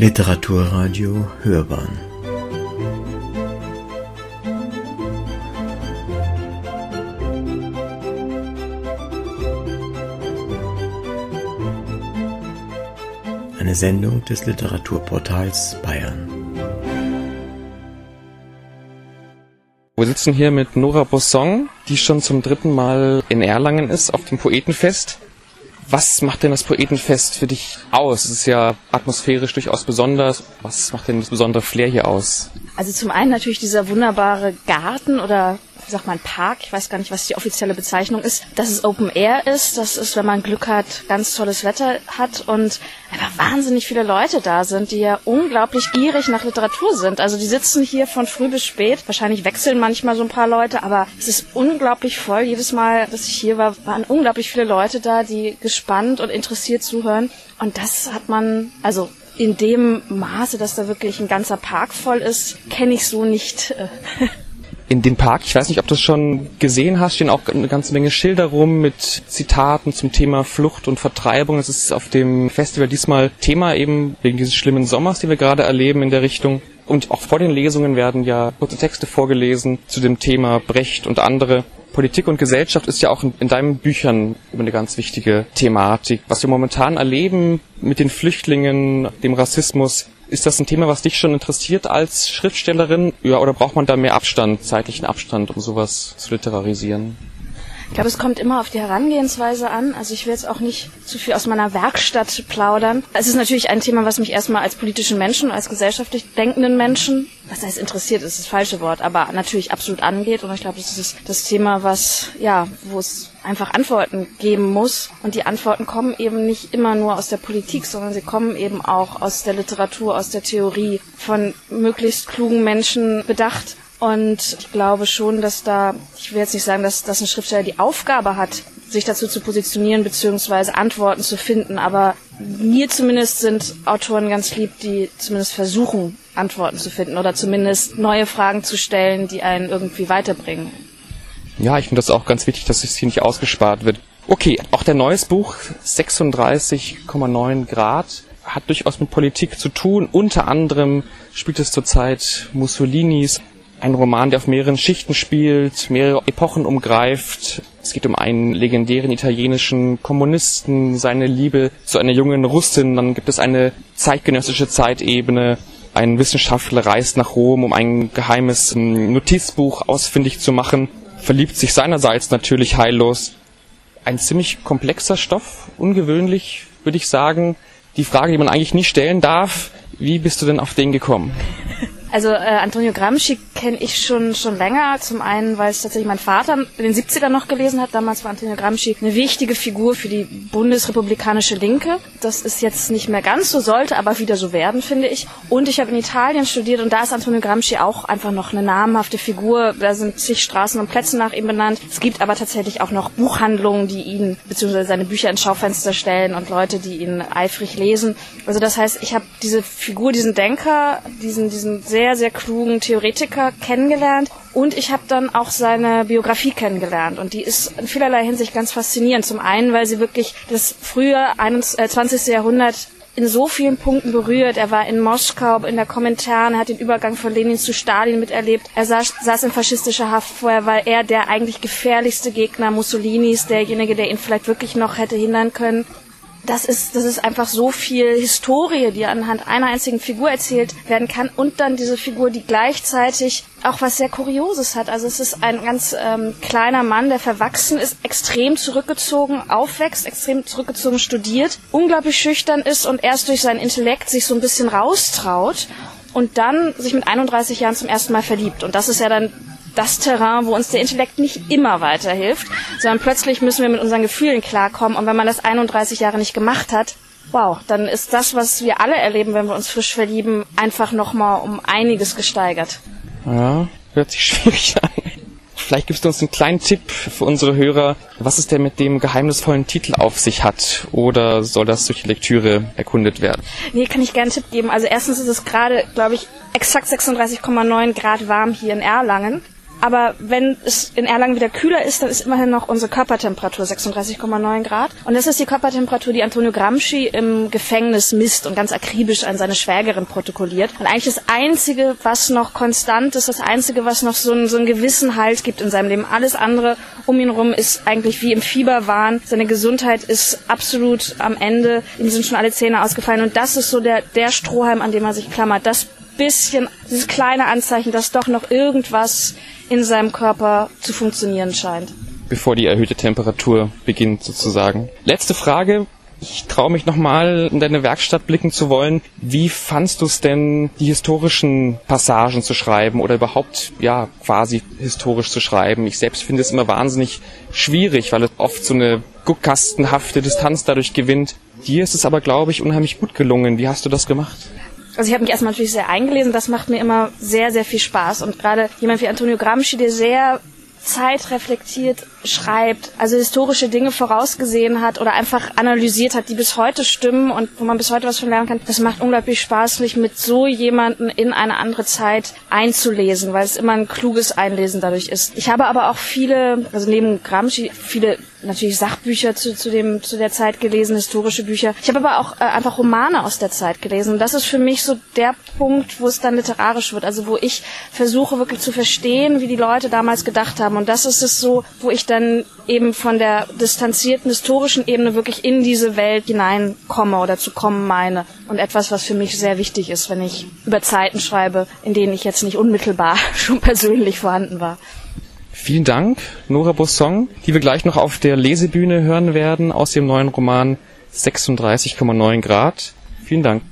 Literaturradio Hörbahn Eine Sendung des Literaturportals Bayern. Wir sitzen hier mit Nora Bossong, die schon zum dritten Mal in Erlangen ist, auf dem Poetenfest. Was macht denn das Poetenfest für dich aus? Es ist ja atmosphärisch durchaus besonders. Was macht denn das besondere Flair hier aus? Also zum einen natürlich dieser wunderbare Garten oder wie sagt man, Park, ich weiß gar nicht, was die offizielle Bezeichnung ist, dass es Open Air ist, das ist, wenn man Glück hat, ganz tolles Wetter hat und einfach wahnsinnig viele Leute da sind, die ja unglaublich gierig nach Literatur sind. Also die sitzen hier von früh bis spät, wahrscheinlich wechseln manchmal so ein paar Leute, aber es ist unglaublich voll. Jedes Mal, dass ich hier war, waren unglaublich viele Leute da, die gespannt und interessiert zuhören und das hat man, also in dem Maße, dass da wirklich ein ganzer Park voll ist, kenne ich so nicht. Äh, in dem Park, ich weiß nicht, ob du es schon gesehen hast, stehen auch eine ganze Menge Schilder rum mit Zitaten zum Thema Flucht und Vertreibung. Es ist auf dem Festival diesmal Thema eben wegen dieses schlimmen Sommers, den wir gerade erleben in der Richtung. Und auch vor den Lesungen werden ja kurze Texte vorgelesen zu dem Thema Brecht und andere. Politik und Gesellschaft ist ja auch in, in deinen Büchern immer eine ganz wichtige Thematik. Was wir momentan erleben mit den Flüchtlingen, dem Rassismus, ist das ein Thema, was dich schon interessiert als Schriftstellerin? Ja, oder braucht man da mehr Abstand, zeitlichen Abstand, um sowas zu literarisieren? Ich glaube, es kommt immer auf die Herangehensweise an. Also ich will jetzt auch nicht zu viel aus meiner Werkstatt plaudern. Es ist natürlich ein Thema, was mich erstmal als politischen Menschen, als gesellschaftlich denkenden Menschen, was heißt interessiert, ist das falsche Wort, aber natürlich absolut angeht. Und ich glaube, das ist das Thema, was, ja, wo es einfach Antworten geben muss. Und die Antworten kommen eben nicht immer nur aus der Politik, sondern sie kommen eben auch aus der Literatur, aus der Theorie, von möglichst klugen Menschen bedacht. Und ich glaube schon, dass da, ich will jetzt nicht sagen, dass, dass ein Schriftsteller die Aufgabe hat, sich dazu zu positionieren bzw. Antworten zu finden, aber mir zumindest sind Autoren ganz lieb, die zumindest versuchen, Antworten zu finden oder zumindest neue Fragen zu stellen, die einen irgendwie weiterbringen. Ja, ich finde das auch ganz wichtig, dass es hier nicht ausgespart wird. Okay, auch der neues Buch 36,9 Grad hat durchaus mit Politik zu tun. Unter anderem spielt es zurzeit Mussolinis ein Roman, der auf mehreren Schichten spielt, mehrere Epochen umgreift. Es geht um einen legendären italienischen Kommunisten, seine Liebe zu einer jungen Russin. Dann gibt es eine zeitgenössische Zeitebene. Ein Wissenschaftler reist nach Rom, um ein geheimes ähm, Notizbuch ausfindig zu machen. Verliebt sich seinerseits natürlich heillos. Ein ziemlich komplexer Stoff, ungewöhnlich, würde ich sagen. Die Frage, die man eigentlich nie stellen darf, wie bist du denn auf den gekommen? Also äh, Antonio Gramsci kenne ich schon schon länger. Zum einen, weil es tatsächlich mein Vater in den 70ern noch gelesen hat. Damals war Antonio Gramsci eine wichtige Figur für die bundesrepublikanische Linke. Das ist jetzt nicht mehr ganz so, sollte aber wieder so werden, finde ich. Und ich habe in Italien studiert und da ist Antonio Gramsci auch einfach noch eine namhafte Figur. Da sind zig Straßen und Plätze nach ihm benannt. Es gibt aber tatsächlich auch noch Buchhandlungen, die ihn bzw. seine Bücher ins Schaufenster stellen und Leute, die ihn eifrig lesen. Also das heißt, ich habe diese Figur, diesen Denker, diesen diesen sehr sehr, sehr klugen Theoretiker kennengelernt und ich habe dann auch seine Biografie kennengelernt und die ist in vielerlei Hinsicht ganz faszinierend. Zum einen, weil sie wirklich das frühe 20. Äh, Jahrhundert in so vielen Punkten berührt. Er war in Moskau in der Kommentaren, hat den Übergang von Lenin zu Stalin miterlebt. Er saß, saß in faschistischer Haft vorher, weil er der eigentlich gefährlichste Gegner Mussolinis, derjenige, der ihn vielleicht wirklich noch hätte hindern können das ist, das ist einfach so viel Historie, die anhand einer einzigen Figur erzählt werden kann und dann diese Figur, die gleichzeitig auch was sehr Kurioses hat. Also es ist ein ganz ähm, kleiner Mann, der verwachsen ist, extrem zurückgezogen aufwächst, extrem zurückgezogen studiert, unglaublich schüchtern ist und erst durch seinen Intellekt sich so ein bisschen raustraut und dann sich mit 31 Jahren zum ersten Mal verliebt. Und das ist ja dann das Terrain, wo uns der Intellekt nicht immer weiterhilft, sondern plötzlich müssen wir mit unseren Gefühlen klarkommen. Und wenn man das 31 Jahre nicht gemacht hat, wow, dann ist das, was wir alle erleben, wenn wir uns frisch verlieben, einfach nochmal um einiges gesteigert. Ja, hört sich schwierig an. Vielleicht gibst du uns einen kleinen Tipp für unsere Hörer, was es denn mit dem geheimnisvollen Titel auf sich hat. Oder soll das durch die Lektüre erkundet werden? Nee, kann ich gerne einen Tipp geben. Also erstens ist es gerade, glaube ich, exakt 36,9 Grad warm hier in Erlangen. Aber wenn es in Erlangen wieder kühler ist, dann ist immerhin noch unsere Körpertemperatur 36,9 Grad. Und das ist die Körpertemperatur, die Antonio Gramsci im Gefängnis misst und ganz akribisch an seine Schwägerin protokolliert. Und eigentlich das Einzige, was noch konstant ist, das Einzige, was noch so, ein, so einen gewissen Halt gibt in seinem Leben. Alles andere um ihn herum ist eigentlich wie im Fieberwahn. Seine Gesundheit ist absolut am Ende. Ihm sind schon alle Zähne ausgefallen. Und das ist so der, der Strohhalm, an dem er sich klammert. Das bisschen, dieses kleine Anzeichen, dass doch noch irgendwas in seinem Körper zu funktionieren scheint. Bevor die erhöhte Temperatur beginnt sozusagen. Letzte Frage. Ich traue mich nochmal in deine Werkstatt blicken zu wollen. Wie fandst du es denn, die historischen Passagen zu schreiben oder überhaupt, ja, quasi historisch zu schreiben? Ich selbst finde es immer wahnsinnig schwierig, weil es oft so eine guckkastenhafte Distanz dadurch gewinnt. Dir ist es aber, glaube ich, unheimlich gut gelungen. Wie hast du das gemacht? Also ich habe mich erstmal natürlich sehr eingelesen, das macht mir immer sehr, sehr viel Spaß. Und gerade jemand wie Antonio Gramsci, der sehr zeitreflektiert schreibt, also historische Dinge vorausgesehen hat oder einfach analysiert hat, die bis heute stimmen und wo man bis heute was von lernen kann. Das macht unglaublich Spaß, sich mit so jemanden in eine andere Zeit einzulesen, weil es immer ein kluges Einlesen dadurch ist. Ich habe aber auch viele, also neben Gramsci, viele natürlich Sachbücher zu, zu, dem, zu der Zeit gelesen, historische Bücher. Ich habe aber auch äh, einfach Romane aus der Zeit gelesen. Und das ist für mich so der Punkt, wo es dann literarisch wird. Also wo ich versuche wirklich zu verstehen, wie die Leute damals gedacht haben. Und das ist es so, wo ich dann eben von der distanzierten historischen Ebene wirklich in diese Welt hineinkomme oder zu kommen meine. Und etwas, was für mich sehr wichtig ist, wenn ich über Zeiten schreibe, in denen ich jetzt nicht unmittelbar schon persönlich vorhanden war. Vielen Dank, Nora Bossong, die wir gleich noch auf der Lesebühne hören werden aus dem neuen Roman 36,9 Grad. Vielen Dank.